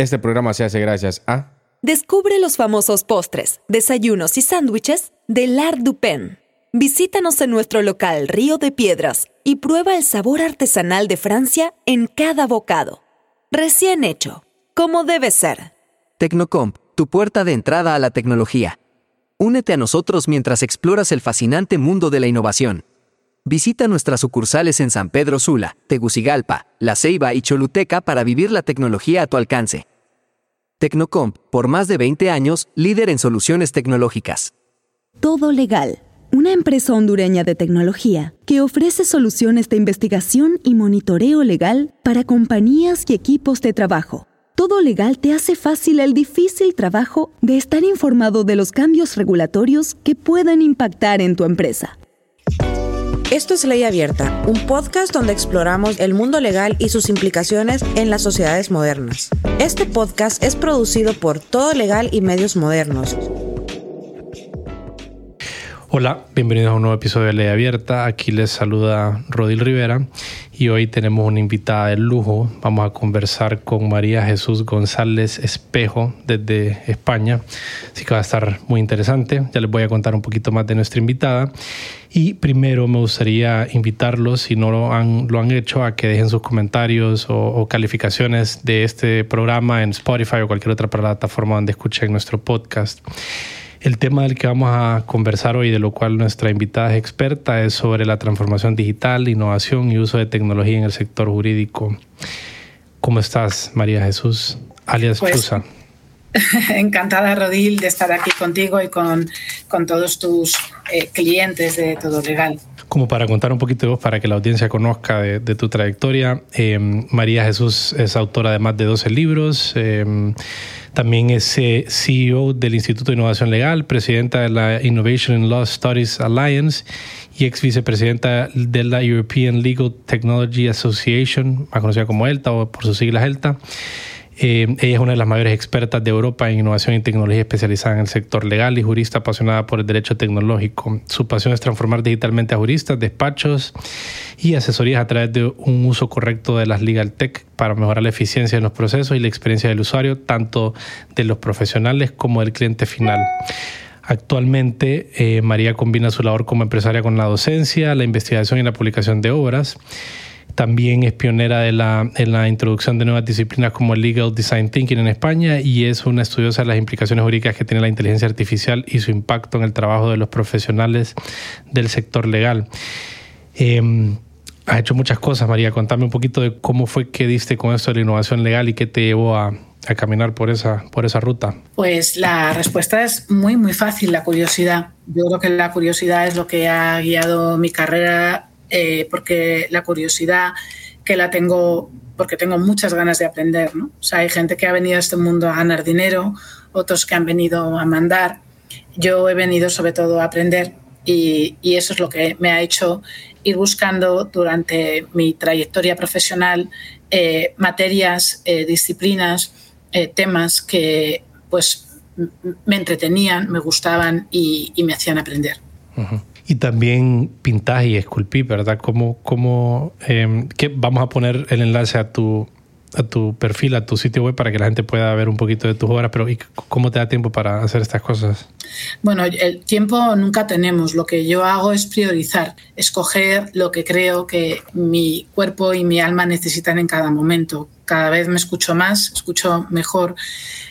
Este programa se hace gracias a... Descubre los famosos postres, desayunos y sándwiches de L'Art du Pen. Visítanos en nuestro local Río de Piedras y prueba el sabor artesanal de Francia en cada bocado. Recién hecho, como debe ser. Tecnocomp, tu puerta de entrada a la tecnología. Únete a nosotros mientras exploras el fascinante mundo de la innovación. Visita nuestras sucursales en San Pedro Sula, Tegucigalpa, La Ceiba y Choluteca para vivir la tecnología a tu alcance. Tecnocomp, por más de 20 años, líder en soluciones tecnológicas. Todo Legal, una empresa hondureña de tecnología que ofrece soluciones de investigación y monitoreo legal para compañías y equipos de trabajo. Todo Legal te hace fácil el difícil trabajo de estar informado de los cambios regulatorios que pueden impactar en tu empresa. Esto es Ley Abierta, un podcast donde exploramos el mundo legal y sus implicaciones en las sociedades modernas. Este podcast es producido por Todo Legal y Medios Modernos. Hola, bienvenidos a un nuevo episodio de Ley Abierta. Aquí les saluda Rodil Rivera y hoy tenemos una invitada de lujo. Vamos a conversar con María Jesús González Espejo desde España. Así que va a estar muy interesante. Ya les voy a contar un poquito más de nuestra invitada. Y primero me gustaría invitarlos, si no lo han, lo han hecho, a que dejen sus comentarios o, calificaciones de este programa en Spotify o cualquier otra plataforma donde escuchen nuestro podcast. El tema del que vamos a conversar hoy, de lo cual nuestra invitada es experta, es sobre la transformación digital, innovación y uso de tecnología en el sector jurídico. ¿Cómo estás, María Jesús, alias pues, Encantada, Rodil, de estar aquí contigo y con, con todos tus eh, clientes de Todo Legal. Como para contar un poquito de vos, para que la audiencia conozca de, tu trayectoria, eh, María Jesús es autora de más de 12 libros. Eh, también es CEO del Instituto de Innovación Legal, presidenta de la Innovation in Law Studies Alliance y ex vicepresidenta de la European Legal Technology Association, más conocida como ELTA o por sus siglas ELTA. Eh, ella es una de las mayores expertas de Europa en innovación y tecnología especializada en el sector legal y jurista apasionada por el derecho tecnológico. Su pasión es transformar digitalmente a juristas, despachos y asesorías a través de un uso correcto de las legal tech para mejorar la eficiencia en los procesos y la experiencia del usuario, tanto de los profesionales como del cliente final. Actualmente, eh, María combina su labor como empresaria con la docencia, la investigación y la publicación de obras. También es pionera en la introducción de nuevas disciplinas como el Legal Design Thinking en España y es una estudiosa de las implicaciones jurídicas que tiene la inteligencia artificial y su impacto en el trabajo de los profesionales del sector legal. Eh, has hecho muchas cosas, María. Contame un poquito de cómo fue que diste con esto de la innovación legal y qué te llevó a, a caminar por esa, por esa ruta? Pues la respuesta es muy, muy fácil, la curiosidad. Yo creo que la curiosidad es lo que ha guiado mi carrera eh, porque la curiosidad que la tengo, porque tengo muchas ganas de aprender. ¿no? O sea, hay gente que ha venido a este mundo a ganar dinero, otros que han venido a mandar. Yo he venido sobre todo a aprender y, eso es lo que me ha hecho ir buscando durante mi trayectoria profesional eh, materias, eh, disciplinas, temas que pues me entretenían, me gustaban y, me hacían aprender. Y también pintas y esculpí, ¿verdad? ¿Cómo, cómo, eh, vamos a poner el enlace a tu, a tu perfil, a tu sitio web para que la gente pueda ver un poquito de tus obras, pero ¿cómo te da tiempo para hacer estas cosas? Bueno, el tiempo nunca tenemos. Lo que yo hago es priorizar, escoger lo que creo que mi cuerpo y mi alma necesitan en cada momento. Cada vez me escucho más, escucho mejor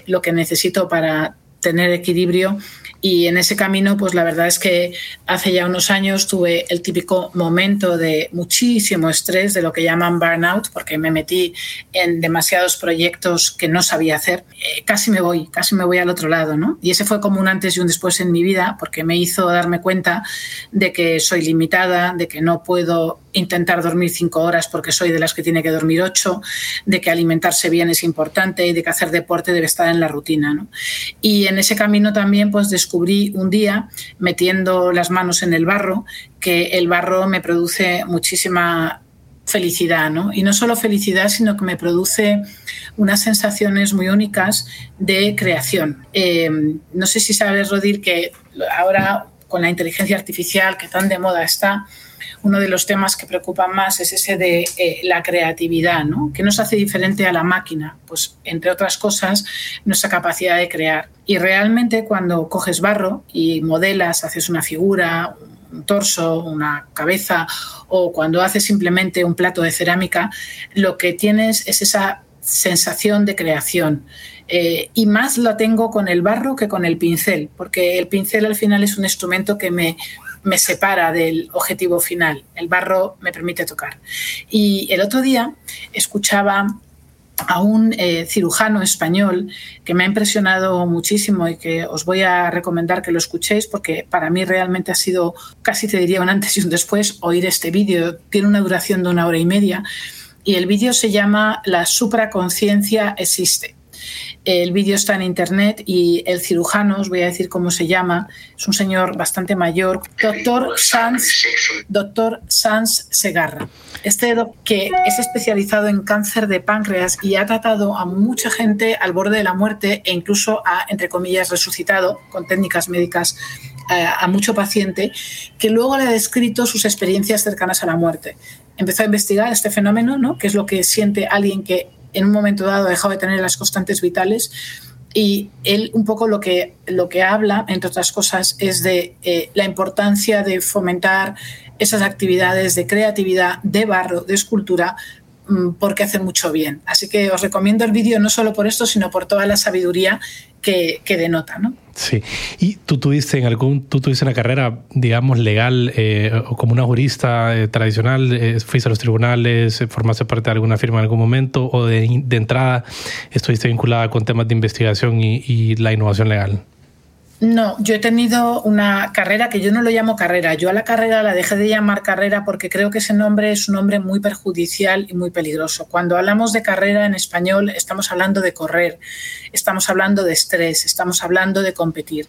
lo que necesito para tener equilibrio y en ese camino, pues la verdad es que hace ya unos años tuve el típico momento de muchísimo estrés, de lo que llaman burnout, porque me metí en demasiados proyectos que no sabía hacer. Eh, casi me voy, casi me voy al otro lado, ¿no? Y ese fue como un antes y un después en mi vida, porque me hizo darme cuenta de que soy limitada, de que no puedo intentar dormir cinco horas porque soy de las que tiene que dormir ocho, de que alimentarse bien es importante y de que hacer deporte debe estar en la rutina. ¿no? Y en ese camino también pues descubrí un día, metiendo las manos en el barro, que el barro me produce muchísima felicidad, ¿no? Y no solo felicidad, sino que me produce unas sensaciones muy únicas de creación. Eh, no sé si sabes, Rodir, que ahora con la inteligencia artificial que tan de moda está, uno de los temas que preocupan más es ese de eh, la creatividad, ¿no? ¿Qué nos hace diferente a la máquina? Pues, entre otras cosas, nuestra capacidad de crear. Y realmente cuando coges barro y modelas, haces una figura, un torso, una cabeza, o cuando haces simplemente un plato de cerámica, lo que tienes es esa sensación de creación. Eh, y más lo tengo con el barro que con el pincel, porque el pincel al final es un instrumento que me, me separa del objetivo final. El barro me permite tocar. Y el otro día escuchaba a un eh, cirujano español que me ha impresionado muchísimo y que os voy a recomendar que lo escuchéis porque para mí realmente ha sido, casi te diría un antes y un después, oír este vídeo. Tiene una duración de una hora y media y el vídeo se llama La supraconciencia existe. El vídeo está en internet y el cirujano, os voy a decir cómo se llama, es un señor bastante mayor, doctor Sanz, doctor Sanz Segarra. Este que es especializado en cáncer de páncreas y ha tratado a mucha gente al borde de la muerte e incluso ha, entre comillas, resucitado con técnicas médicas a, a mucho paciente que luego le ha descrito sus experiencias cercanas a la muerte. Empezó a investigar este fenómeno, ¿no? que es lo que siente alguien que en un momento dado ha de tener las constantes vitales y él un poco lo que, lo que habla, entre otras cosas, es de eh, la importancia de fomentar esas actividades de creatividad, de barro, de escultura, mm, porque hace mucho bien. Así que os recomiendo el vídeo no solo por esto, sino por toda la sabiduría que, denota, ¿no? Sí. ¿Y tú tuviste en algún, tú tuviste una carrera, digamos, legal eh, o como una jurista eh, tradicional? Eh, ¿Fuiste a los tribunales? ¿Formaste parte de alguna firma en algún momento? ¿O de, entrada estuviste vinculada con temas de investigación y la innovación legal? No, yo he tenido una carrera que yo no lo llamo carrera. Yo a la carrera la dejé de llamar carrera porque creo que ese nombre es un nombre muy perjudicial y muy peligroso. Cuando hablamos de carrera en español estamos hablando de correr, estamos hablando de estrés, estamos hablando de competir.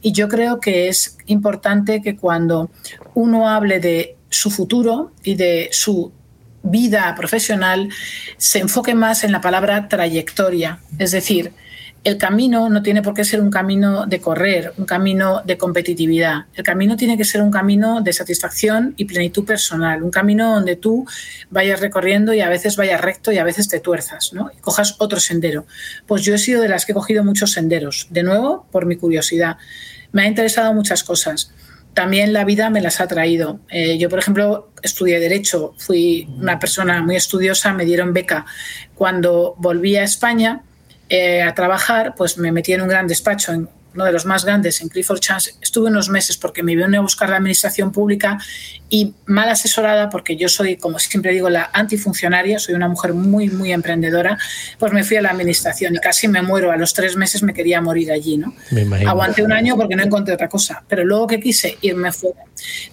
Y yo creo que es importante que cuando uno hable de su futuro y de su vida profesional se enfoque más en la palabra trayectoria. Es decir, el camino no tiene por qué ser un camino de correr, un camino de competitividad. El camino tiene que ser un camino de satisfacción y plenitud personal, un camino donde tú vayas recorriendo y a veces vayas recto y a veces te tuerzas, ¿no? Y cojas otro sendero. Pues yo he sido de las que he cogido muchos senderos, de nuevo, por mi curiosidad. Me ha interesado muchas cosas. También la vida me las ha traído. Eh, yo, por ejemplo, estudié Derecho, fui una persona muy estudiosa, me dieron beca. Cuando volví a España, eh, a trabajar, pues me metí en un gran despacho, en uno de los más grandes, en Clifford Chance. Estuve unos meses porque me vine a buscar la administración pública y mal asesorada, porque yo soy, como siempre digo, la antifuncionaria, soy una mujer muy, muy emprendedora, pues me fui a la administración y casi me muero. A los tres meses me quería morir allí, ¿no? Aguanté un año porque no encontré otra cosa, pero luego que quise irme fuera.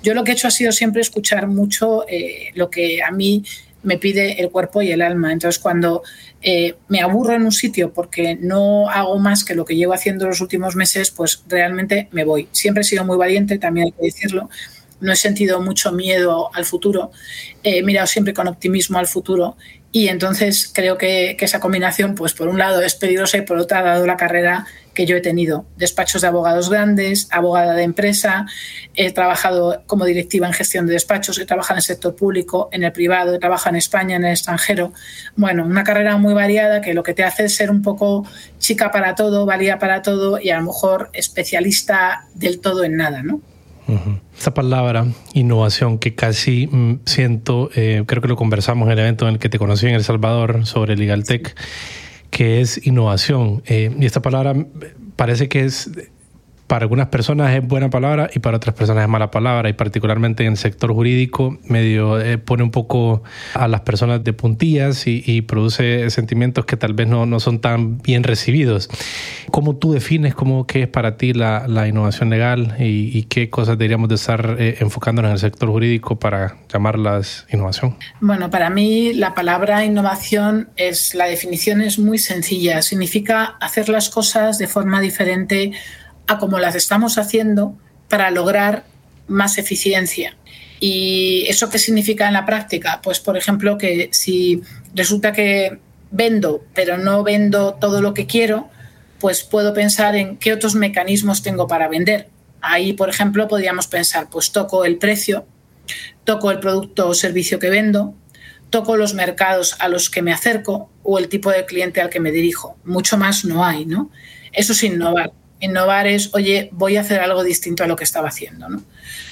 Yo lo que he hecho ha sido siempre escuchar mucho eh, lo que a mí me pide el cuerpo y el alma. Entonces, cuando eh, me aburro en un sitio porque no hago más que lo que llevo haciendo los últimos meses, pues realmente me voy. Siempre he sido muy valiente, también hay que decirlo. No he sentido mucho miedo al futuro. He mirado siempre con optimismo al futuro y entonces creo que, que, esa combinación, pues por un lado es peligrosa y por otra ha dado la carrera que yo he tenido. Despachos de abogados grandes, abogada de empresa, he trabajado como directiva en gestión de despachos, he trabajado en el sector público, en el privado, he trabajado en España, en el extranjero. Bueno, una carrera muy variada que lo que te hace es ser un poco chica para todo, valía para todo y a lo mejor especialista del todo en nada, ¿no? Esta palabra, innovación, que casi mm, siento, eh, creo que lo conversamos en el evento en el que te conocí en El Salvador sobre LegalTech, que es innovación. Eh, y esta palabra parece que es para algunas personas es buena palabra y para otras personas es mala palabra y particularmente en el sector jurídico medio eh, pone un poco a las personas de puntillas y, produce sentimientos que tal vez no, no, son tan bien recibidos. ¿Cómo tú defines cómo qué es para ti la, la innovación legal y, qué cosas deberíamos de estar eh, enfocándonos en el sector jurídico para llamarlas innovación? Bueno, para mí la palabra innovación es la definición es muy sencilla, significa hacer las cosas de forma diferente a como las estamos haciendo para lograr más eficiencia. ¿Y eso qué significa en la práctica? Pues, por ejemplo, que si resulta que vendo, pero no vendo todo lo que quiero, pues puedo pensar en qué otros mecanismos tengo para vender. Ahí, por ejemplo, podríamos pensar, pues toco el precio, toco el producto o servicio que vendo, toco los mercados a los que me acerco o el tipo de cliente al que me dirijo. Mucho más no hay, ¿no? Eso es innovar. Innovar es, oye, voy a hacer algo distinto a lo que estaba haciendo, ¿no?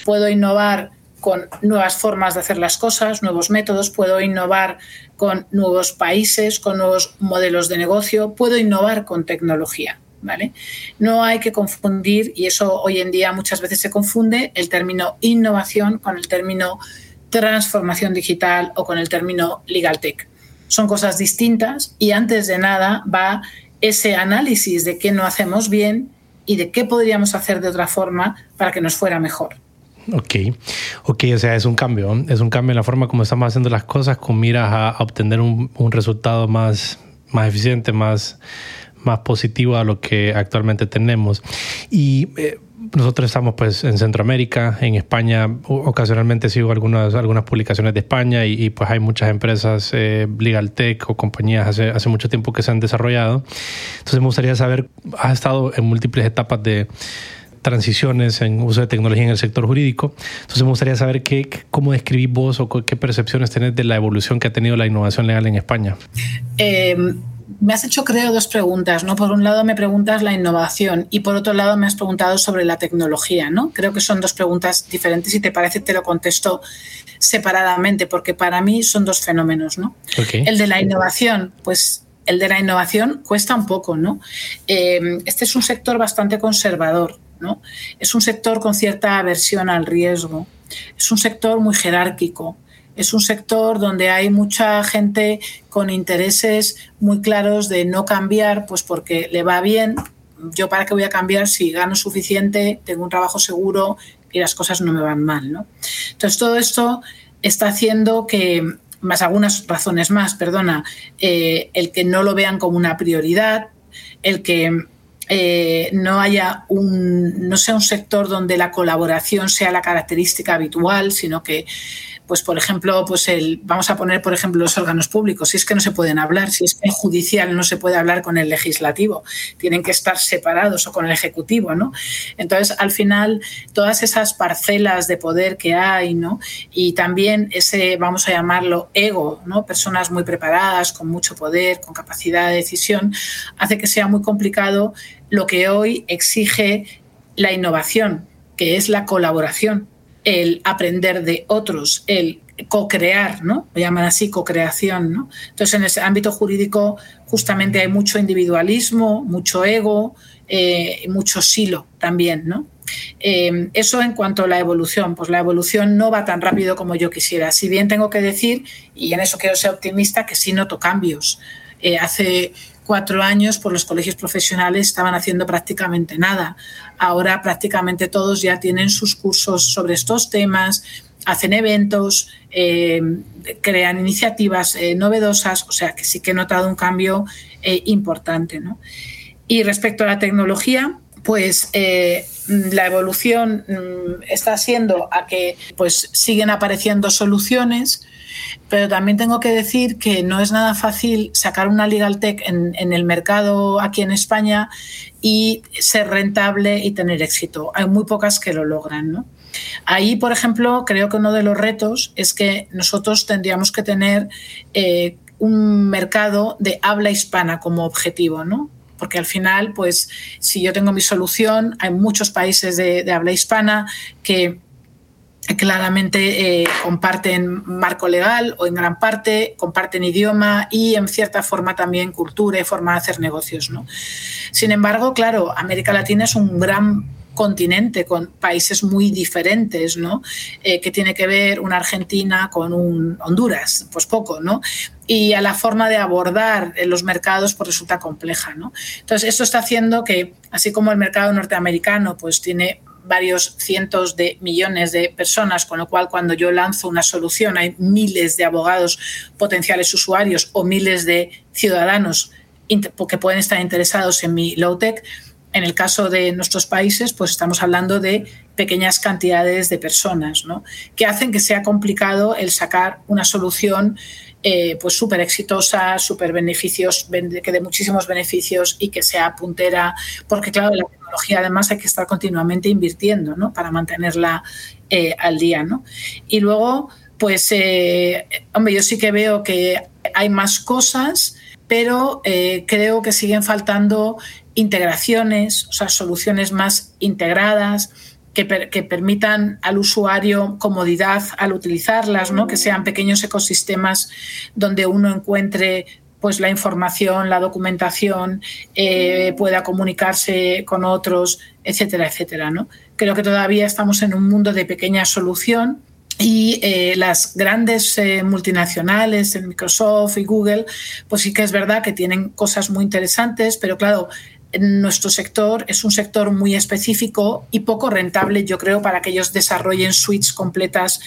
Puedo innovar con nuevas formas de hacer las cosas, nuevos métodos, puedo innovar con nuevos países, con nuevos modelos de negocio, puedo innovar con tecnología. ¿Vale? No hay que confundir, y eso hoy en día muchas veces se confunde, el término innovación con el término transformación digital o con el término legal tech. Son cosas distintas y antes de nada va ese análisis de qué no hacemos bien y de qué podríamos hacer de otra forma para que nos fuera mejor. Ok, ok, o sea, es un cambio, es un cambio en la forma como estamos haciendo las cosas con miras a, obtener un, resultado más, más eficiente, más, más positivo a lo que actualmente tenemos. Y eh, nosotros estamos pues en Centroamérica, en España, ocasionalmente sigo algunas, algunas publicaciones de España y, pues hay muchas empresas, eh, Legal Tech o compañías hace, mucho tiempo que se han desarrollado. Entonces me gustaría saber, has estado en múltiples etapas de transiciones en uso de tecnología en el sector jurídico. Entonces me gustaría saber qué, cómo describís vos o qué percepciones tenés de la evolución que ha tenido la innovación legal en España. Eh, me has hecho, creo, dos preguntas, ¿no? Por un lado me preguntas la innovación y por otro lado me has preguntado sobre la tecnología, ¿no? Creo que son dos preguntas diferentes y te parece te lo contesto separadamente porque para mí son dos fenómenos, ¿no? El de la innovación, pues el de la innovación cuesta un poco, ¿no? Eh, este es un sector bastante conservador, ¿no? Es un sector con cierta aversión al riesgo, es un sector muy jerárquico, es un sector donde hay mucha gente con intereses muy claros de no cambiar, pues porque le va bien. Yo para qué voy a cambiar si gano suficiente, tengo un trabajo seguro y las cosas no me van mal, ¿no? Entonces todo esto está haciendo que más algunas razones más, perdona, eh, el que no lo vean como una prioridad, el que eh, no haya un, no sea un sector donde la colaboración sea la característica habitual, sino que pues por ejemplo, pues el, vamos a poner por ejemplo los órganos públicos, si es que no se pueden hablar, si es que el judicial no se puede hablar con el legislativo, tienen que estar separados o con el ejecutivo, ¿no? Entonces, al final, todas esas parcelas de poder que hay, ¿no? Y también ese, vamos a llamarlo, ego, ¿no? Personas muy preparadas, con mucho poder, con capacidad de decisión, hace que sea muy complicado lo que hoy exige la innovación, que es la colaboración el aprender de otros, el co-crear, ¿no? Lo llaman así, co-creación, ¿no? Entonces, en ese ámbito jurídico justamente hay mucho individualismo, mucho ego, eh, mucho silo también, ¿no? Eh, eso en cuanto a la evolución, pues la evolución no va tan rápido como yo quisiera. Si bien tengo que decir, y en eso quiero ser optimista, que sí noto cambios. Eh, hace cuatro años, por los colegios profesionales estaban haciendo prácticamente nada. Ahora prácticamente todos ya tienen sus cursos sobre estos temas, hacen eventos, eh, crean iniciativas eh, novedosas, o sea que sí que he notado un cambio eh, importante. Y respecto a la tecnología, pues la evolución mm, está siendo a que pues siguen apareciendo soluciones pero también tengo que decir que no es nada fácil sacar una legal tech en, el mercado aquí en España y ser rentable y tener éxito. Hay muy pocas que lo logran, ¿no? Ahí, por ejemplo, creo que uno de los retos es que nosotros tendríamos que tener eh, un mercado de habla hispana como objetivo, ¿no? Porque al final, pues, si yo tengo mi solución, hay muchos países de habla hispana que claramente eh, comparten marco legal o en gran parte comparten idioma y en cierta forma también cultura y forma de hacer negocios. ¿no? Sin embargo, claro, América Latina es un gran continente con países muy diferentes, ¿no? Eh, que tiene que ver una Argentina con un Honduras, pues poco, ¿no? Y a la forma de abordar los mercados pues resulta compleja, ¿no? Entonces, esto está haciendo que, así como el mercado norteamericano pues tiene varios cientos de millones de personas, con lo cual cuando yo lanzo una solución hay miles de abogados potenciales usuarios o miles de ciudadanos que pueden estar interesados en mi low-tech. En el caso de nuestros países, pues estamos hablando de pequeñas cantidades de personas, ¿no? que hacen que sea complicado el sacar una solución eh, pues súper exitosa, súper beneficios, que dé muchísimos beneficios y que sea puntera, porque claro, la tecnología además hay que estar continuamente invirtiendo ¿no? para mantenerla eh, al día. ¿no? Y luego, pues, eh, hombre, yo sí que veo que hay más cosas, pero creo que siguen faltando integraciones, o sea, soluciones más integradas, que, permitan al usuario comodidad al utilizarlas, ¿no? que sean pequeños ecosistemas donde uno encuentre pues la información, la documentación, eh, pueda comunicarse con otros, etcétera, etcétera. ¿no? Creo que todavía estamos en un mundo de pequeña solución y eh, las grandes eh, multinacionales, Microsoft y Google, pues sí que es verdad que tienen cosas muy interesantes, pero claro, nuestro sector es un sector muy específico y poco rentable, yo creo, para que ellos desarrollen suites completas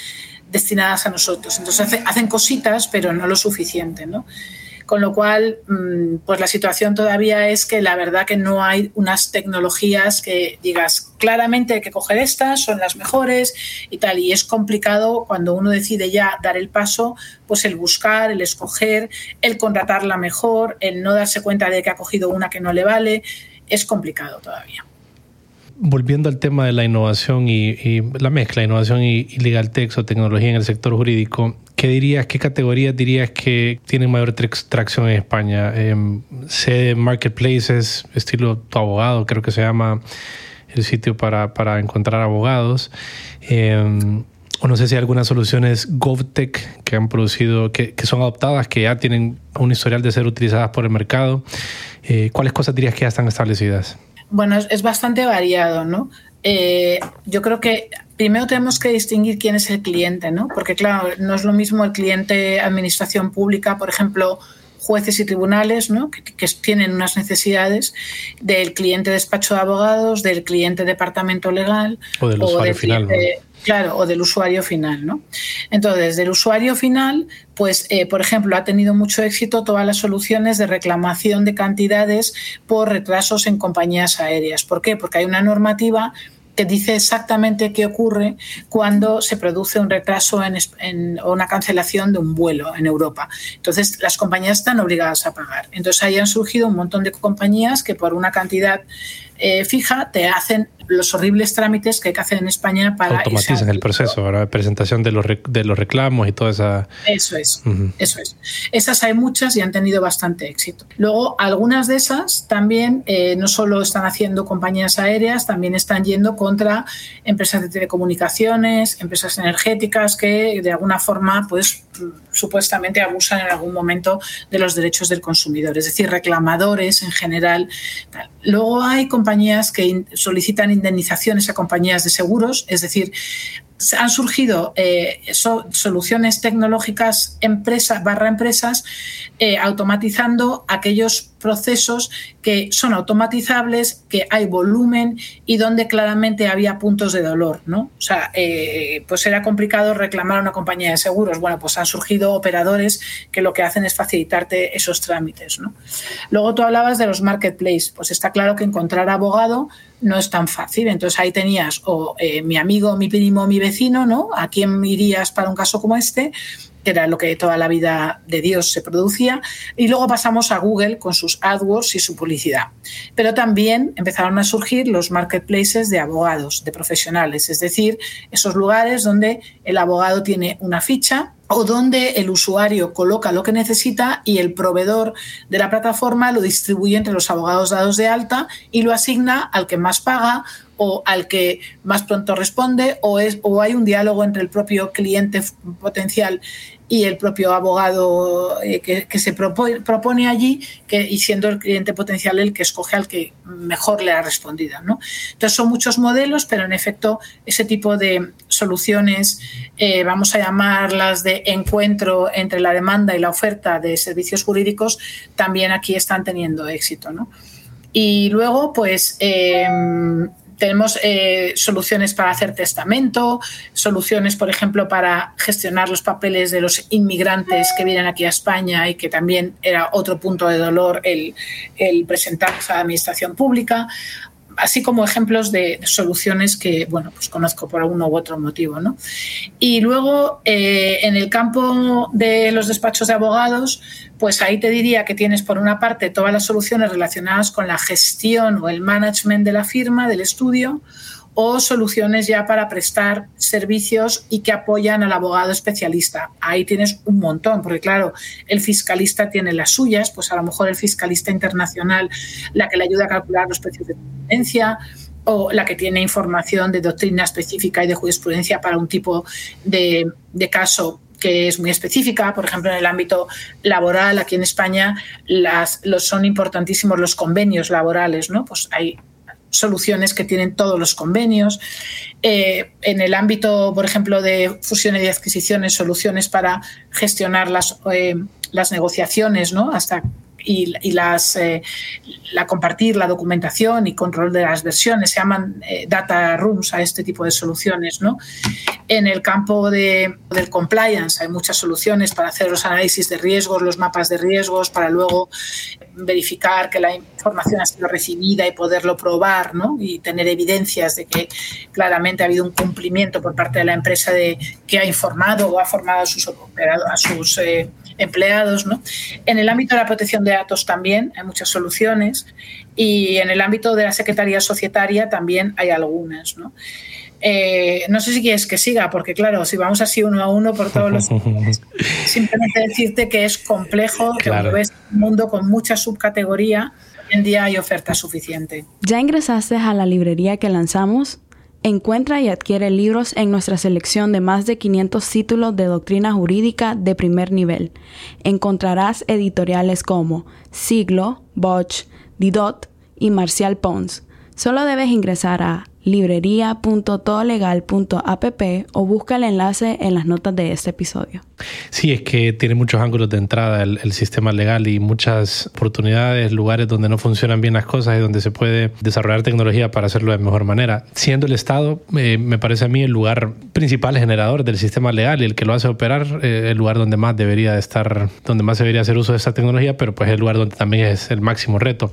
destinadas a nosotros. Entonces hacen cositas, pero no lo suficiente, ¿no? Con lo cual, mm, pues la situación todavía es que la verdad que no hay unas tecnologías que digas claramente hay que coger estas, son las mejores y tal. Y es complicado cuando uno decide ya dar el paso, pues el buscar, el escoger, el contratarla mejor, el no darse cuenta de que ha cogido una que no le vale. Es complicado todavía volviendo al tema de la innovación y, la mezcla innovación y, legal text o tecnología en el sector jurídico, ¿qué dirías, qué categorías dirías que tienen mayor tracción en España? Eh, sé marketplaces, estilo tu abogado, creo que se llama el sitio para, para encontrar abogados. Em, o no sé si hay algunas soluciones GovTech que han producido, que, que, son adoptadas, que ya tienen un historial de ser utilizadas por el mercado. Eh, ¿Cuáles cosas dirías que ya están establecidas? Bueno, es, bastante variado, ¿no? Eh, yo creo que primero tenemos que distinguir quién es el cliente, ¿no? Porque, claro, no es lo mismo el cliente administración pública, por ejemplo, jueces y tribunales, ¿no? que, tienen unas necesidades del cliente despacho de abogados, del cliente departamento legal o del usuario final. Claro, o del usuario final, ¿no? Entonces, del usuario final, pues, eh, por ejemplo, ha tenido mucho éxito todas las soluciones de reclamación de cantidades por retrasos en compañías aéreas. ¿Por qué? Porque hay una normativa que dice exactamente qué ocurre cuando se produce un retraso en, o una cancelación de un vuelo en Europa. Entonces, las compañías están obligadas a pagar. Entonces, ahí han surgido un montón de compañías que por una cantidad eh, fija te hacen los horribles trámites que hay que hacer en España para... Automatizan el proceso, la presentación de los, de los reclamos y toda esa... Eso es, eso es. Esas hay muchas y han tenido bastante éxito. Luego, algunas de esas también eh, no solo están haciendo compañías aéreas, también están yendo contra empresas de telecomunicaciones, empresas energéticas que de alguna forma, pues, supuestamente abusan en algún momento de los derechos del consumidor, es decir, reclamadores en general. Luego hay compañías que solicitan indemnizaciones a compañías de seguros, es decir, han surgido eh, soluciones tecnológicas empresas barra empresas eh, automatizando aquellos procesos que son automatizables, que hay volumen y donde claramente había puntos de dolor, ¿no? O sea, eh, pues era complicado reclamar a una compañía de seguros. Bueno, pues han surgido operadores que lo que hacen es facilitarte esos trámites. Luego tú hablabas de los marketplaces. Pues está claro que encontrar abogado no es tan fácil. Entonces ahí tenías o mi amigo, mi primo, mi vecino, ¿no? ¿A quién irías para un caso como este? Que era lo que toda la vida de Dios se producía, y luego pasamos a Google con sus AdWords y su publicidad. Pero también empezaron a surgir los marketplaces de abogados, de profesionales, es decir, esos lugares donde el abogado tiene una ficha o donde el usuario coloca lo que necesita y el proveedor de la plataforma lo distribuye entre los abogados dados de alta y lo asigna al que más paga o al que más pronto responde o, es, o hay un diálogo entre el propio cliente potencial y el propio abogado eh, que, se propone, allí que, y siendo el cliente potencial el que escoge al que mejor le ha respondido. ¿no? Entonces son muchos modelos, pero en efecto ese tipo de soluciones, eh, vamos a llamarlas de encuentro entre la demanda y la oferta de servicios jurídicos, también aquí están teniendo éxito. ¿no? Y luego, pues, em, tenemos eh, soluciones para hacer testamento, soluciones, por ejemplo, para gestionar los papeles de los inmigrantes que vienen aquí a España y que también era otro punto de dolor el, el a la administración pública así como ejemplos de soluciones que, bueno, pues conozco por uno u otro motivo, ¿no? Y luego, eh, en el campo de los despachos de abogados, pues ahí te diría que tienes por una parte todas las soluciones relacionadas con la gestión o el management de la firma, del estudio, o soluciones ya para prestar servicios y que apoyan al abogado especialista. Ahí tienes un montón, porque claro, el fiscalista tiene las suyas, pues a lo mejor el fiscalista internacional, la que le ayuda a calcular los precios de competencia, o la que tiene información de doctrina específica y de jurisprudencia para un tipo de, caso que es muy específica, por ejemplo, en el ámbito laboral, aquí en España, las, son importantísimos los convenios laborales, ¿no? Pues hay soluciones que tienen todos los convenios. Eh, en el ámbito, por ejemplo, de fusiones y adquisiciones, soluciones para gestionar las, eh, las negociaciones, ¿no? Hasta y, las, eh, la compartir la documentación y control de las versiones, se llaman eh, data rooms a este tipo de soluciones. ¿no? En el campo de, del compliance hay muchas soluciones para hacer los análisis de riesgos, los mapas de riesgos, para luego verificar que la información ha sido recibida y poderlo probar ¿no? y tener evidencias de que claramente ha habido un cumplimiento por parte de la empresa de que ha informado o ha formado a sus, a sus eh, empleados. ¿no? En el ámbito de la protección de datos también hay muchas soluciones y en el ámbito de la Secretaría Societaria también hay algunas. ¿no? Eh, no sé si quieres que siga, porque claro, si vamos así uno a uno por todos los... simplemente decirte que es complejo, que ves un mundo con mucha subcategoría, hoy en día hay oferta suficiente. ¿Ya ingresaste a la librería que lanzamos? Encuentra y adquiere libros en nuestra selección de más de 500 títulos de doctrina jurídica de primer nivel. Encontrarás editoriales como Siglo, Bosch, Didot y Marcial Pons. Solo debes ingresar a librería.todolegal.app o busca el enlace en las notas de este episodio. Sí, es que tiene muchos ángulos de entrada el, sistema legal y muchas oportunidades, lugares donde no funcionan bien las cosas y donde se puede desarrollar tecnología para hacerlo de mejor manera. Siendo el Estado, eh, me parece a mí el lugar principal generador del sistema legal y el que lo hace operar, eh, el lugar donde más debería estar, donde más debería hacer uso de esta tecnología, pero pues el lugar donde también es el máximo reto.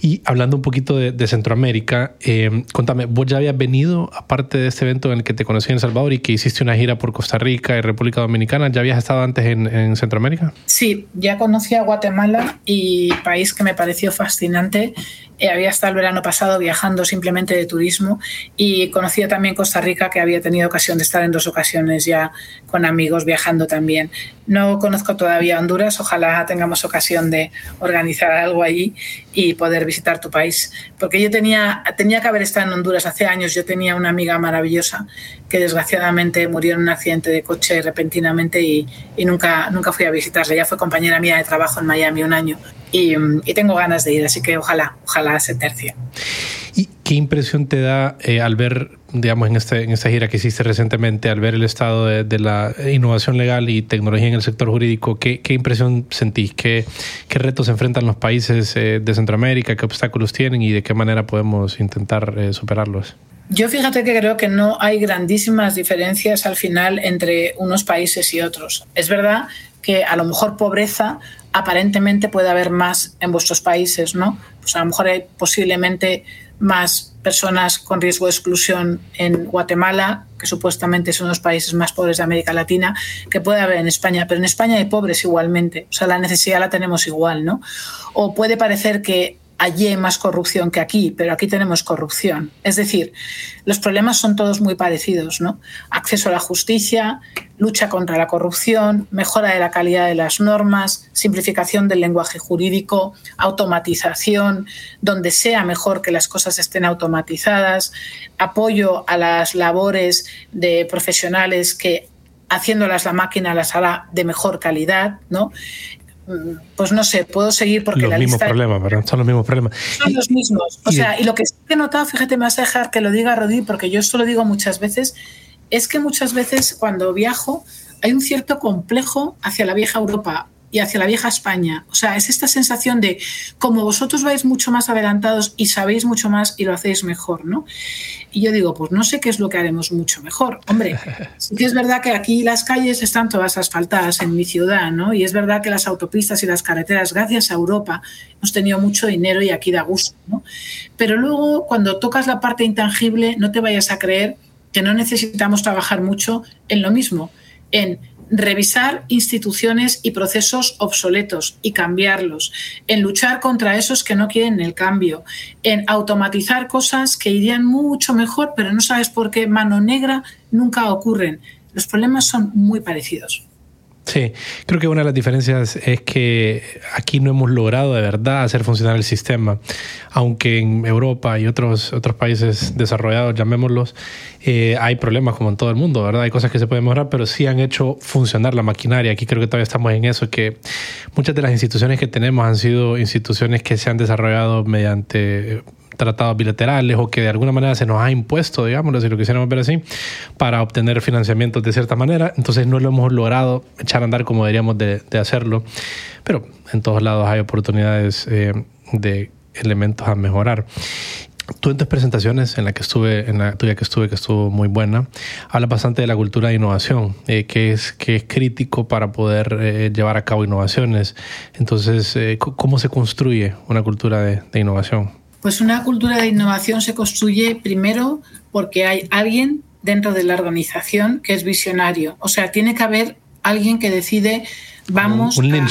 Y hablando un poquito de, Centroamérica, eh, contame, vos ya habías venido, aparte de este evento en el que te conocí en Salvador y que hiciste una gira por Costa Rica y República Dominicana, ¿ya habías estado antes en, Centroamérica? Sí, ya conocí a Guatemala y país que me pareció fascinante. Eh, había estado el verano pasado viajando simplemente de turismo y conocía también Costa Rica, que había tenido ocasión de estar en dos ocasiones ya con amigos viajando también. No conozco todavía Honduras, ojalá tengamos ocasión de organizar algo allí y poder visitar tu país. Porque yo tenía, tenía que haber estado en Honduras hace años, yo tenía una amiga maravillosa que desgraciadamente murió en un accidente de coche repentinamente y, y nunca, nunca fui a visitarla. Ella fue compañera mía de trabajo en Miami un año y, y tengo ganas de ir, así que ojalá, ojalá se tercie. ¿Y qué impresión te da eh, al ver, digamos, en, este, en esta gira que hiciste recientemente, al ver el estado de, la innovación legal y tecnología en el sector jurídico, qué, qué impresión sentís? ¿Qué, ¿Qué, retos enfrentan los países eh, de Centroamérica? ¿Qué obstáculos tienen y de qué manera podemos intentar eh, superarlos? Yo fíjate que creo que no hay grandísimas diferencias al final entre unos países y otros. Es verdad que a lo mejor pobreza aparentemente puede haber más en vuestros países, ¿no? Pues a lo mejor hay posiblemente más personas con riesgo de exclusión en Guatemala, que supuestamente son los países más pobres de América Latina, que puede haber en España, pero en España hay pobres igualmente, o sea, la necesidad la tenemos igual, ¿no? O puede parecer que allí hay más corrupción que aquí, pero aquí tenemos corrupción. Es decir, los problemas son todos muy parecidos, ¿no? Acceso a la justicia, lucha contra la corrupción, mejora de la calidad de las normas, simplificación del lenguaje jurídico, automatización, donde sea mejor que las cosas estén automatizadas, apoyo a las labores de profesionales que haciéndolas la máquina las hará de mejor calidad, ¿no? Pues no sé, puedo seguir porque los la mismos problemas, ¿verdad? Son los mismos problemas. Son los mismos. O sea, y lo que sí he notado, fíjate, me vas a dejar que lo diga Rodí, porque yo esto lo digo muchas veces, es que muchas veces cuando viajo hay un cierto complejo hacia la vieja Europa. Y hacia la vieja España. O sea, es esta sensación de como vosotros vais mucho más adelantados y sabéis mucho más y lo hacéis mejor, ¿no? Y yo digo, pues no sé qué es lo que haremos mucho mejor. Hombre, sí que es verdad que aquí las calles están todas asfaltadas en mi ciudad, ¿no? Y es verdad que las autopistas y las carreteras, gracias a Europa, hemos tenido mucho dinero y aquí da gusto, ¿no? Pero luego, cuando tocas la parte intangible, no te vayas a creer que no necesitamos trabajar mucho en lo mismo, en revisar instituciones y procesos obsoletos y cambiarlos, en luchar contra esos que no quieren el cambio, en automatizar cosas que irían mucho mejor, pero no sabes por qué mano negra nunca ocurren. Los problemas son muy parecidos. Sí, creo que una de las diferencias es que aquí no hemos logrado de verdad hacer funcionar el sistema, aunque en Europa y otros, otros países desarrollados, llamémoslos, eh, hay problemas como en todo el mundo, ¿verdad? Hay cosas que se pueden mejorar, pero sí han hecho funcionar la maquinaria. Aquí creo que todavía estamos en eso, que muchas de las instituciones que tenemos han sido instituciones que se han desarrollado mediante tratados bilaterales o que de alguna manera se nos ha impuesto, digamos, si lo quisiéramos ver así, para obtener financiamientos de cierta manera. Entonces no lo hemos logrado echar a andar como deberíamos de, hacerlo. Pero en todos lados hay oportunidades eh, de elementos a mejorar. Tú en tus presentaciones, en la que estuve, en la tuya que estuve, que estuvo muy buena, hablas bastante de la cultura de innovación, eh, que, es, que es crítico para poder eh, llevar a cabo innovaciones. Entonces, ¿cómo se construye una cultura de innovación? Pues una cultura de innovación se construye primero porque hay alguien dentro de la organización que es visionario. O sea, tiene que haber alguien que decide, vamos un, a,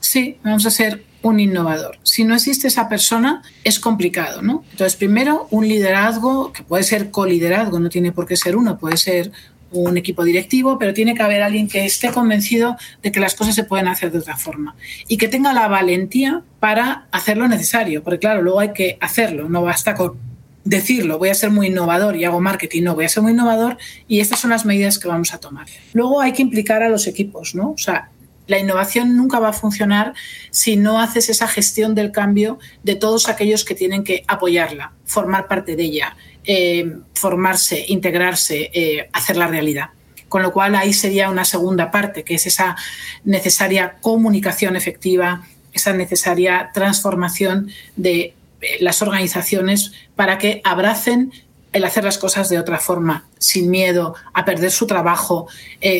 Sí, vamos a ser un innovador. Si no existe esa persona, es complicado, ¿no? Entonces, primero, un liderazgo, que puede ser coliderazgo, no tiene por qué ser uno, puede ser un equipo directivo, pero tiene que haber alguien que esté convencido de que las cosas se pueden hacer de otra forma y que tenga la valentía para hacer lo necesario, porque claro, luego hay que hacerlo, no basta con decirlo, voy a ser muy innovador y hago marketing, no, voy a ser muy innovador y estas son las medidas que vamos a tomar. Luego hay que implicar a los equipos, ¿no? O sea, la innovación nunca va a funcionar si no haces esa gestión del cambio de todos aquellos que tienen que apoyarla, formar parte de ella, eh, formarse, integrarse, eh, hacer la realidad. Con lo cual ahí sería una segunda parte, que es esa necesaria comunicación efectiva, esa necesaria transformación de eh, las organizaciones para que abracen el hacer las cosas de otra forma, sin miedo a perder su trabajo,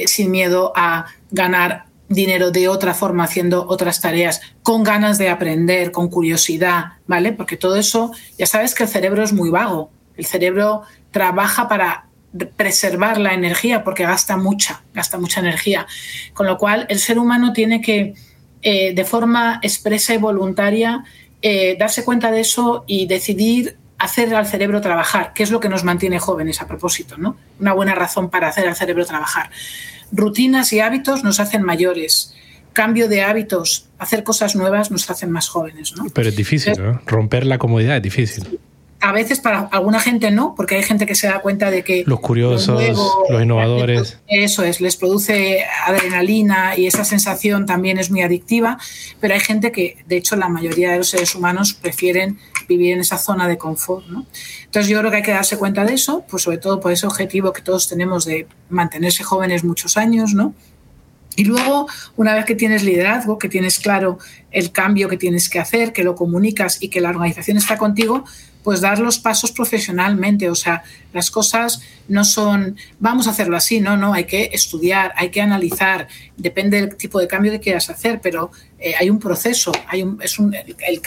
sin miedo a ganar dinero de otra forma haciendo otras tareas, con ganas de aprender, con curiosidad, ¿vale? Porque todo eso, ya sabes que el cerebro es muy vago. El cerebro trabaja para preservar la energía porque gasta mucha, gasta mucha energía. Con lo cual, el ser humano tiene que, eh, de forma expresa y voluntaria, eh, darse cuenta de eso y decidir hacer al cerebro trabajar, que es lo que nos mantiene jóvenes a propósito, ¿no? Una buena razón para hacer al cerebro trabajar. Rutinas y hábitos nos hacen mayores. Cambio de hábitos, hacer cosas nuevas nos hacen más jóvenes, ¿no? Pero es difícil, ¿no? Romper la comodidad es difícil a veces para alguna gente no, porque hay gente que se da cuenta de que... Los curiosos, los innovadores. Eso es, les produce adrenalina y esa sensación también es muy adictiva, pero hay gente que, de hecho, la mayoría de los seres humanos prefieren vivir en esa zona de confort. ¿no? Entonces yo creo que hay que darse cuenta de eso, pues sobre todo por ese objetivo que todos tenemos de mantenerse jóvenes muchos años, ¿no? Y luego, una vez que tienes liderazgo, que tienes claro el cambio que tienes que hacer, que lo comunicas y que la organización está contigo, pues dar los pasos profesionalmente. O sea, las cosas no son, vamos a hacerlo así, no, no, hay que estudiar, hay que analizar, depende del tipo de cambio que quieras hacer, pero eh, hay un proceso, hay un, es un,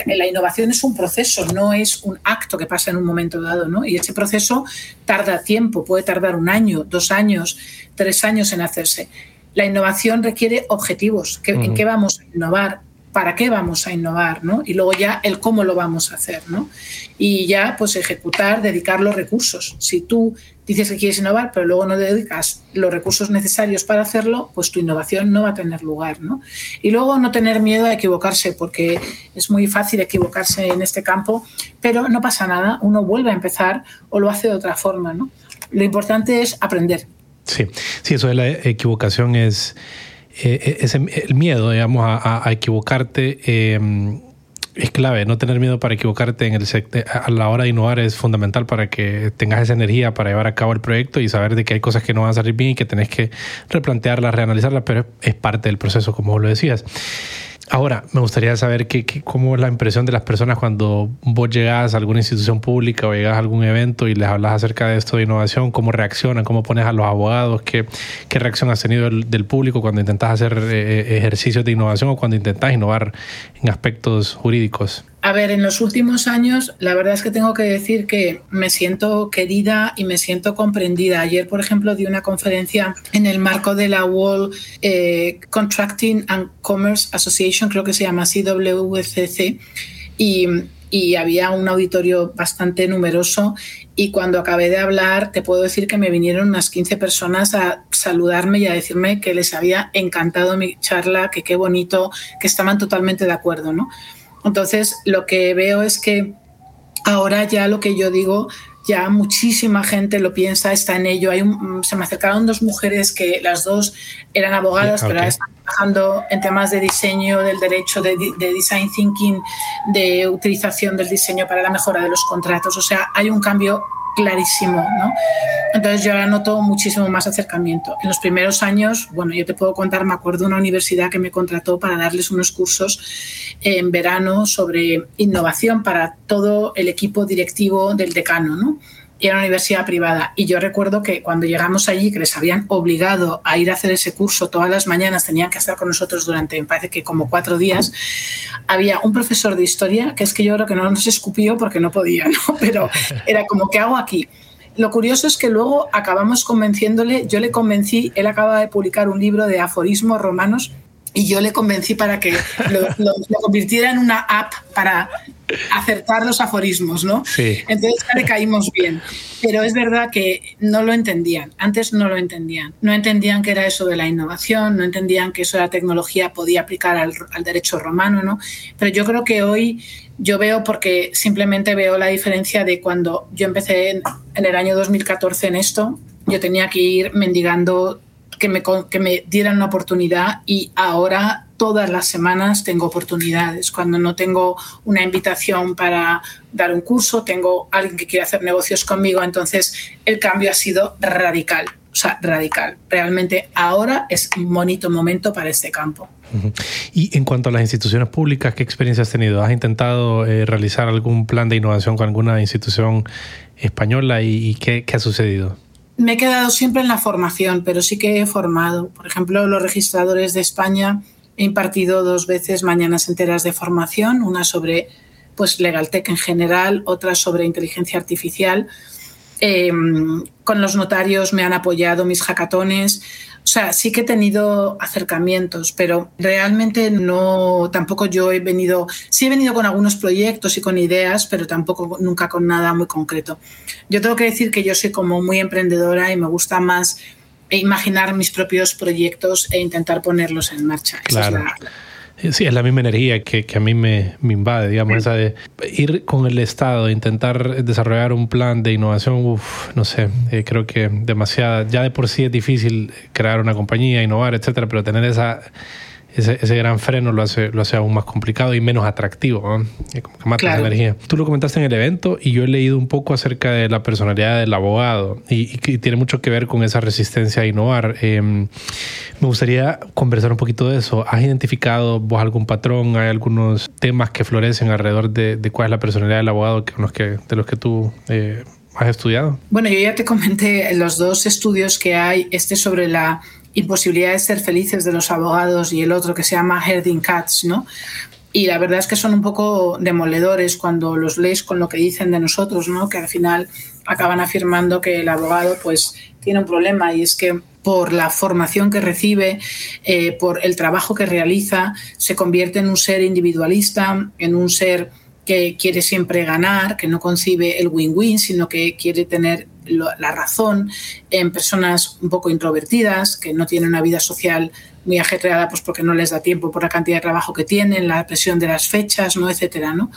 la innovación es un proceso, no es un acto que pasa en un momento dado, ¿no? Y ese proceso tarda tiempo, puede tardar un año, dos años, tres años en hacerse. La innovación requiere objetivos. ¿En qué vamos a innovar? Para qué vamos a innovar, ¿no? Y luego ya el cómo lo vamos a hacer, ¿no? Y ya pues ejecutar, dedicar los recursos. Si tú dices que quieres innovar, pero luego no dedicas los recursos necesarios para hacerlo, pues tu innovación no va a tener lugar, ¿no? Y luego no tener miedo a equivocarse, porque es muy fácil equivocarse en este campo, pero no pasa nada, uno vuelve a empezar o lo hace de otra forma, ¿no? Lo importante es aprender. Sí, sí, eso de la equivocación es eh, ese, el miedo, digamos, a, equivocarte, em, es clave, no tener miedo para equivocarte en el sector, a la hora de innovar es fundamental para que tengas esa energía para llevar a cabo el proyecto y saber de que hay cosas que no van a salir bien y que tenés que replantearlas, reanalizarlas, pero es parte del proceso, como lo decías. Ahora, me gustaría saber qué, cómo es la impresión de las personas cuando vos llegas a alguna institución pública o llegas a algún evento y les hablas acerca de esto de innovación, cómo reaccionan, cómo pones a los abogados, qué, qué reacción has tenido del, público cuando intentas hacer eh, ejercicios de innovación o cuando intentas innovar en aspectos jurídicos. A ver, en los últimos años, la verdad es que tengo que decir que me siento querida y me siento comprendida. Ayer, por ejemplo, di una conferencia en el marco de la World eh, Contracting and Commerce Association, creo que se llama así, WCC, y, y había un auditorio bastante numeroso y cuando acabé de hablar te puedo decir que me vinieron unas 15 personas a saludarme y a decirme que les había encantado mi charla, que qué bonito, que estaban totalmente de acuerdo, ¿no? Entonces, lo que veo es que ahora ya lo que yo digo, ya muchísima gente lo piensa, está en ello. Hay se me acercaron dos mujeres que las dos eran abogadas, pero ahora están trabajando en temas de diseño, del derecho, de, de, design thinking, de utilización del diseño para la mejora de los contratos. O sea, hay un cambio clarísimo, ¿no? Entonces yo ahora noto muchísimo más acercamiento. En los primeros años, bueno, yo te puedo contar, me acuerdo de una universidad que me contrató para darles unos cursos en verano sobre innovación para todo el equipo directivo del decano, ¿no? Y era una universidad privada. Y yo recuerdo que cuando llegamos allí, que les habían obligado a ir a hacer ese curso todas las mañanas, tenían que estar con nosotros durante, me parece que como cuatro días, había un profesor de historia, que es que yo creo que no nos escupió porque no podía, ¿no? pero era como, ¿qué hago aquí? Lo curioso es que luego acabamos convenciéndole, yo le convencí, él acaba de publicar un libro de aforismos romanos y yo le convencí para que lo, convirtiera en una app para acertar los aforismos, ¿no? Sí. Entonces le caímos bien. Pero es verdad que no lo entendían. Antes no lo entendían. No entendían que era eso de la innovación, no entendían que eso de la tecnología podía aplicar al, derecho romano, ¿no? Pero yo creo que hoy yo veo porque simplemente veo la diferencia de cuando yo empecé en, en el año 2014 en esto, yo tenía que ir mendigando que me, que me dieran una oportunidad y ahora todas las semanas tengo oportunidades. Cuando no tengo una invitación para dar un curso, tengo alguien que quiere hacer negocios conmigo, entonces el cambio ha sido radical. O sea, radical. Realmente ahora es un bonito momento para este campo. Y en cuanto a las instituciones públicas, ¿qué experiencia has tenido? ¿Has intentado eh, realizar algún plan de innovación con alguna institución española y, qué, qué ha sucedido? Me he quedado siempre en la formación, pero sí que he formado. Por ejemplo, los registradores de España he impartido dos veces mañanas enteras de formación, una sobre pues Legaltech en general, otra sobre inteligencia artificial. Em, con los notarios me han apoyado mis hackatones. O sea, sí que he tenido acercamientos, pero realmente no, tampoco yo he venido, sí he venido con algunos proyectos y con ideas, pero tampoco nunca con nada muy concreto. Yo tengo que decir que yo soy como muy emprendedora y me gusta más imaginar mis propios proyectos e intentar ponerlos en marcha. Claro. Sí, es la misma energía que, que a mí me, me, invade, digamos, esa de ir con el Estado, intentar desarrollar un plan de innovación, uff, no sé, eh, creo que demasiada, ya de por sí es difícil crear una compañía, innovar, etcétera, pero tener esa ese, gran freno lo hace, lo hace aún más complicado y menos atractivo, como que mata la energía. Tú lo comentaste en el evento y yo he leído un poco acerca de la personalidad del abogado y, y tiene mucho que ver con esa resistencia a innovar. Em, me gustaría conversar un poquito de eso. ¿Has identificado vos algún patrón? ¿Hay algunos temas que florecen alrededor de, cuál es la personalidad del abogado que, de los que tú... Eh, has estudiado? Bueno, yo ya te comenté los dos estudios que hay, este sobre la imposibilidad de ser felices de los abogados y el otro que se llama Herding Cats, ¿no? Y la verdad es que son un poco demoledores cuando los lees con lo que dicen de nosotros, ¿no? Que al final acaban afirmando que el abogado pues tiene un problema y es que por la formación que recibe, eh, por el trabajo que realiza, se convierte en un ser individualista, en un ser que quiere siempre ganar, que no concibe el win-win, sino que quiere tener la razón en personas un poco introvertidas, que no tienen una vida social muy ajetreada pues porque no les da tiempo por la cantidad de trabajo que tienen, la presión de las fechas, ¿no? etcétera, ¿no?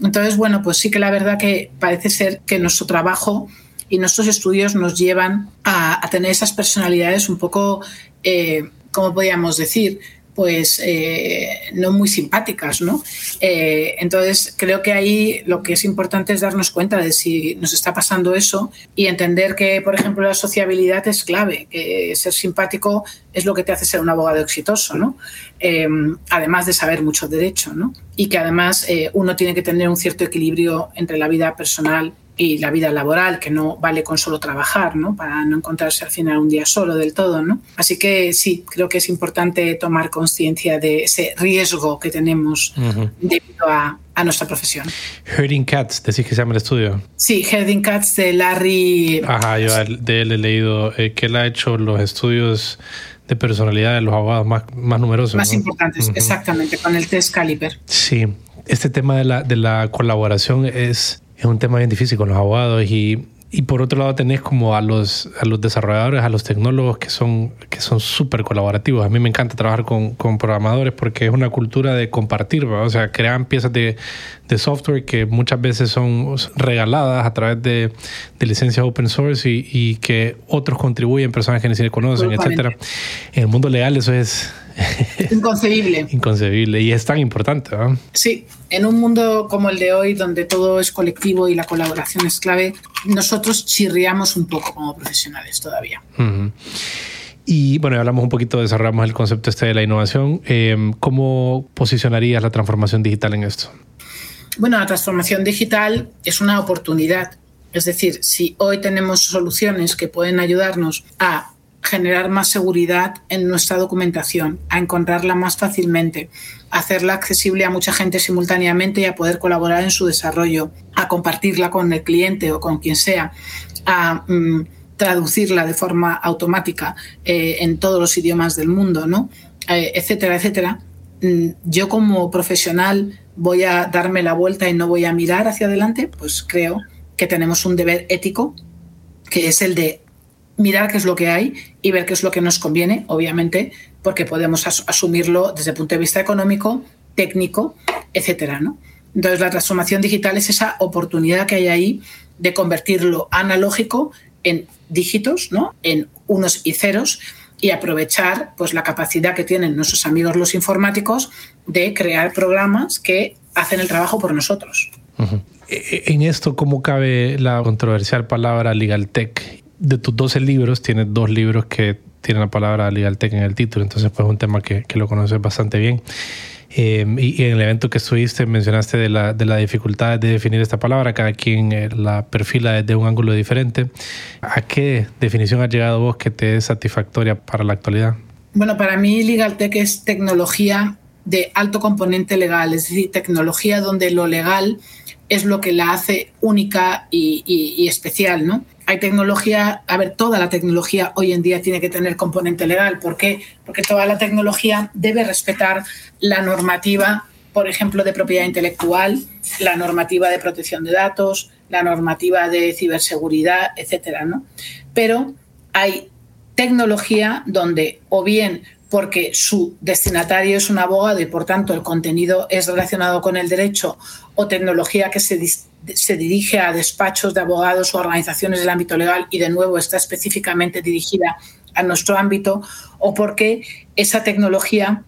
Entonces, bueno, pues sí que la verdad que parece ser que nuestro trabajo y nuestros estudios nos llevan a, tener esas personalidades un poco, eh, ¿cómo podríamos decir? Pues eh, no muy simpáticas, ¿no? Eh, entonces creo que ahí lo que es importante es darnos cuenta de si nos está pasando eso y entender que, por ejemplo, la sociabilidad es clave, que ser simpático es lo que te hace ser un abogado exitoso, ¿no? Eh, además de saber mucho derecho, ¿no? Y que además uno tiene que tener un cierto equilibrio entre la vida personal y la vida laboral, que no vale con solo trabajar, ¿no? Para no encontrarse al final un día solo del todo, ¿no? Así que sí, creo que es importante tomar conciencia de ese riesgo que tenemos debido a, a, nuestra profesión. Herding Cats, decís que se llama el estudio. Sí, Herding Cats de Larry. Ajá, yo de él he leído eh, que él ha hecho los estudios de personalidad de los abogados más, más numerosos. Más importantes, exactamente, con el test Caliper. Sí, este tema de la, de la colaboración es es un tema bien difícil con los abogados y, y por otro lado tenés como a los, a los desarrolladores, a los tecnólogos que son que son súper colaborativos. A mí me encanta trabajar con, con, programadores porque es una cultura de compartir, o sea, crean piezas de, de, software que muchas veces son regaladas a través de, de licencias open source y, y, que otros contribuyen, personas que ni siquiera conocen, etcétera. En el mundo legal eso es Inconcebible. Inconcebible. Y es tan importante. ¿no? Sí, en un mundo como el de hoy, donde todo es colectivo y la colaboración es clave, nosotros chirriamos un poco como profesionales todavía. Y bueno, hablamos un poquito, desarrollamos el concepto este de la innovación. Em, ¿Cómo posicionarías la transformación digital en esto? Bueno, la transformación digital es una oportunidad. Es decir, si hoy tenemos soluciones que pueden ayudarnos a generar más seguridad en nuestra documentación, a encontrarla más fácilmente, a hacerla accesible a mucha gente simultáneamente y a poder colaborar en su desarrollo, a compartirla con el cliente o con quien sea, a mm, traducirla de forma automática eh, en todos los idiomas del mundo, ¿no? Eh, etcétera, etcétera. Mm, yo como profesional voy a darme la vuelta y no voy a mirar hacia adelante, pues creo que tenemos un deber ético que es el de mirar qué es lo que hay y ver qué es lo que nos conviene, obviamente, porque podemos asumirlo desde el punto de vista económico, técnico, etcétera, ¿no? Entonces, la transformación digital es esa oportunidad que hay ahí de convertir lo analógico en dígitos, ¿no? En unos y ceros y aprovechar pues la capacidad que tienen nuestros amigos los informáticos de crear programas que hacen el trabajo por nosotros. E-, en esto, ¿cómo cabe la controversial palabra legal tech de tus 12 libros, tienes dos libros que tienen la palabra Legal Tech en el título, entonces pues es un tema que, que lo conoces bastante bien. Eh, y, en el evento que estuviste mencionaste de la, de la dificultad de definir esta palabra, cada quien eh, la perfila desde un ángulo diferente. ¿A qué definición has llegado vos que te es satisfactoria para la actualidad? Bueno, para mí Legal Tech es tecnología de alto componente legal, es decir, tecnología donde lo legal es lo que la hace única y especial, ¿no? Hay tecnología, a ver, toda la tecnología hoy en día tiene que tener componente legal. ¿Por qué? Porque toda la tecnología debe respetar la normativa, por ejemplo, de propiedad intelectual, la normativa de protección de datos, la normativa de ciberseguridad, etcétera, ¿no? Pero hay tecnología donde o bien porque su destinatario es un abogado y por tanto el contenido es relacionado con el derecho o tecnología que se, se, dirige a despachos de abogados o organizaciones del ámbito legal y de nuevo está específicamente dirigida a nuestro ámbito o porque esa tecnología,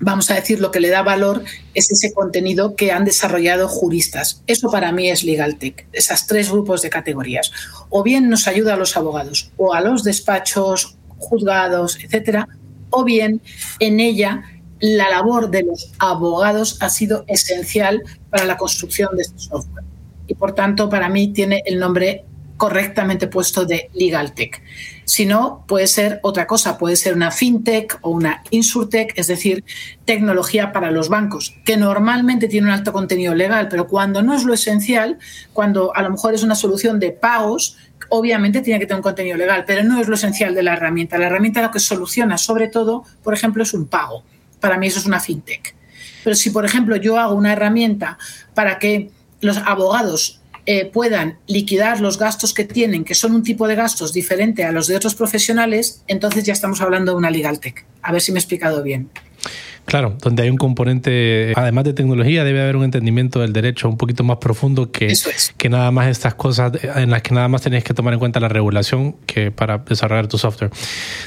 vamos a decir, lo que le da valor es ese contenido que han desarrollado juristas. Eso para mí es Legal Tech, esas tres grupos de categorías. O bien nos ayuda a los abogados o a los despachos, juzgados, etcétera, o bien en ella la labor de los abogados ha sido esencial para la construcción de este software. Y por tanto, para mí tiene el nombre correctamente puesto de Legal Tech. Si no, puede ser otra cosa, puede ser una fintech o una insurtech, es decir, tecnología para los bancos, que normalmente tiene un alto contenido legal, pero cuando no es lo esencial, cuando a lo mejor es una solución de pagos, obviamente tiene que tener un contenido legal, pero no es lo esencial de la herramienta. La herramienta lo que soluciona, sobre todo, por ejemplo, es un pago. Para mí eso es una fintech. Pero si, por ejemplo, yo hago una herramienta para que los abogados eh, puedan liquidar los gastos que tienen, que son un tipo de gastos diferente a los de otros profesionales, entonces ya estamos hablando de una legal tech. A ver si me he explicado bien. Claro, donde hay un componente, además de tecnología, debe haber un entendimiento del derecho un poquito más profundo que, que nada más estas cosas en las que nada más tenés que tomar en cuenta la regulación que para desarrollar tu software.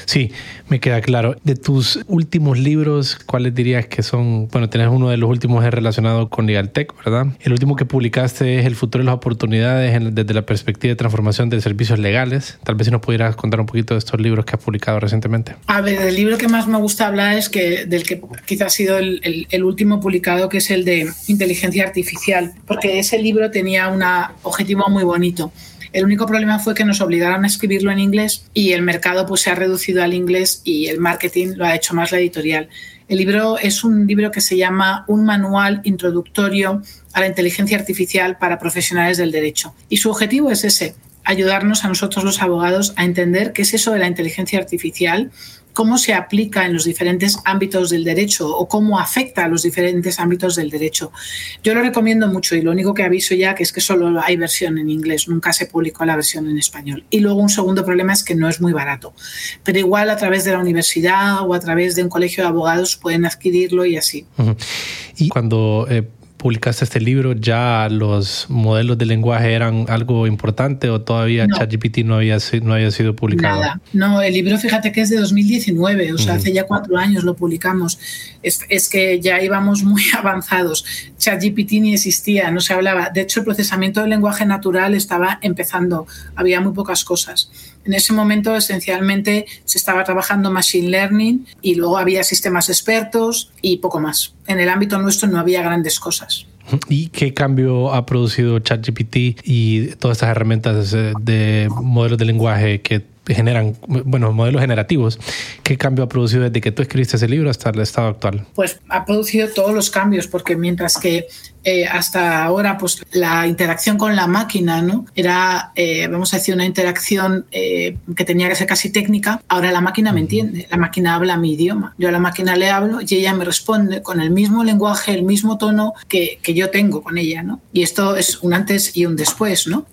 Sí, me queda claro. De tus últimos libros, ¿cuáles dirías que son? Bueno, tenés uno de los últimos relacionado con LegalTech, ¿verdad? El último que publicaste es El futuro de las oportunidades desde la perspectiva de transformación de servicios legales. Tal vez si nos pudieras contar un poquito de estos libros que has publicado recientemente. A ver, el libro que más me gusta hablar es que del que quizás ha sido el, el, último publicado, que es el de inteligencia artificial, porque ese libro tenía un objetivo muy bonito. El único problema fue que nos obligaron a escribirlo en inglés y el mercado pues, se ha reducido al inglés y el marketing lo ha hecho más la editorial. El libro es un libro que se llama Un manual introductorio a la inteligencia artificial para profesionales del derecho. Y su objetivo es ese, ayudarnos a nosotros los abogados a entender qué es eso de la inteligencia artificial, cómo se aplica en los diferentes ámbitos del derecho o cómo afecta a los diferentes ámbitos del derecho. Yo lo recomiendo mucho y lo único que aviso ya que es que solo hay versión en inglés, nunca se publicó la versión en español. Y luego un segundo problema es que no es muy barato, pero igual a través de la universidad o a través de un colegio de abogados pueden adquirirlo y así. Y cuando eh, publicaste este libro, ¿ya los modelos de lenguaje eran algo importante o todavía ChatGPT no había, no había sido publicado? Nada. No, el libro fíjate que es de 2019, o sea, hace ya cuatro años lo publicamos. Es, es, que ya íbamos muy avanzados. ChatGPT ni existía, no se hablaba. De hecho, el procesamiento del lenguaje natural estaba empezando, había muy pocas cosas. En ese momento, esencialmente, se estaba trabajando Machine Learning y luego había sistemas expertos y poco más. En el ámbito nuestro no había grandes cosas. ¿Y qué cambio ha producido ChatGPT y todas estas herramientas de modelos de lenguaje que generan, bueno, modelos generativos. ¿Qué cambio ha producido desde que tú escribiste ese libro hasta el estado actual? Pues ha producido todos los cambios, porque mientras que eh, hasta ahora, pues la interacción con la máquina, ¿no? Era, eh, vamos a decir, una interacción eh, que tenía que ser casi técnica. Ahora la máquina me entiende, la máquina habla mi idioma. Yo a la máquina le hablo y ella me responde con el mismo lenguaje, el mismo tono que, que yo tengo con ella, ¿no? Y esto es un antes y un después, ¿no?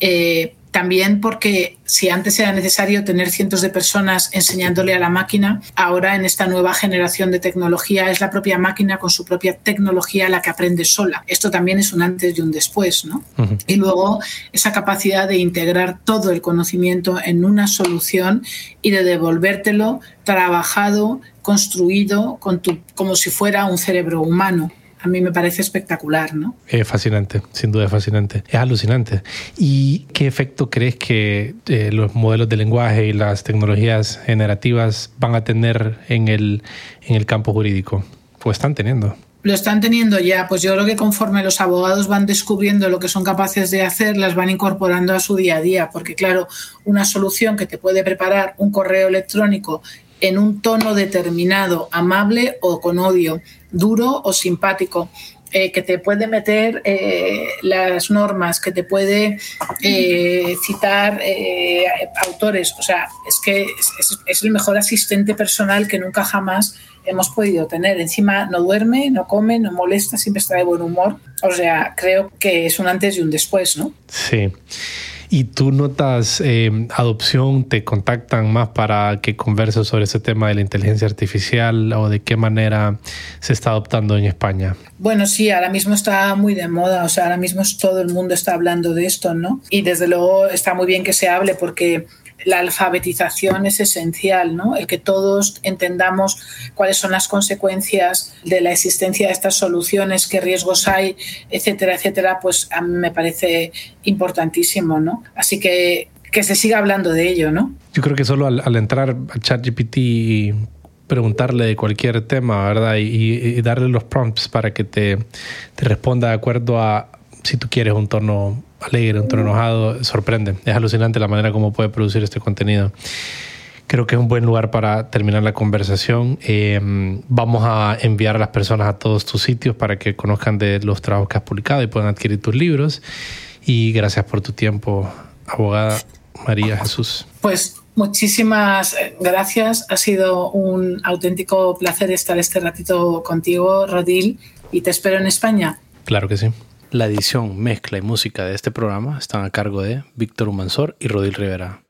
También porque si antes era necesario tener cientos de personas enseñándole a la máquina, ahora en esta nueva generación de tecnología es la propia máquina con su propia tecnología la que aprende sola. Esto también es un antes y un después, ¿no? Y luego esa capacidad de integrar todo el conocimiento en una solución y de devolvértelo trabajado, construido con tu, como si fuera un cerebro humano a mí me parece espectacular, ¿no? Es fascinante, sin duda es fascinante. Es alucinante. ¿Y qué efecto crees que eh, los modelos de lenguaje y las tecnologías generativas van a tener en el, en el campo jurídico? Pues están teniendo. Lo están teniendo ya, pues yo creo que conforme los abogados van descubriendo lo que son capaces de hacer, las van incorporando a su día a día, porque claro, una solución que te puede preparar un correo electrónico en un tono determinado, amable o con odio, duro o simpático, eh, que te puede meter eh, las normas, que te puede eh, citar autores. O sea, es que es, es, el mejor asistente personal que nunca jamás hemos podido tener. Encima no duerme, no come, no molesta, siempre está de buen humor. O sea, creo que es un antes y un después, ¿no? Sí. ¿Y tú notas eh, adopción? ¿Te contactan más para que converses sobre ese tema de la inteligencia artificial o de qué manera se está adoptando en España? Bueno, sí, ahora mismo está muy de moda, o sea, ahora mismo todo el mundo está hablando de esto, ¿no? Y desde luego está muy bien que se hable porque la alfabetización es esencial, ¿no? El que todos entendamos cuáles son las consecuencias de la existencia de estas soluciones, qué riesgos hay, etcétera, etcétera, pues a mí me parece importantísimo, ¿no? Así que que se siga hablando de ello, ¿no? Yo creo que solo al, entrar a ChatGPT y preguntarle de cualquier tema, ¿verdad? Y, darle los prompts para que te, te responda de acuerdo a si tú quieres un tono alegre, un tono enojado, sorprende. Es alucinante la manera como puede producir este contenido. Creo que es un buen lugar para terminar la conversación. Eh, vamos a enviar a las personas a todos tus sitios para que conozcan de los trabajos que has publicado y puedan adquirir tus libros. Y gracias por tu tiempo, abogada María Jesús. Pues muchísimas gracias. Ha sido un auténtico placer estar este ratito contigo, Rodil, y te espero en España. Claro que sí. La edición, mezcla y música de este programa están a cargo de Víctor Humansor y Rodil Rivera.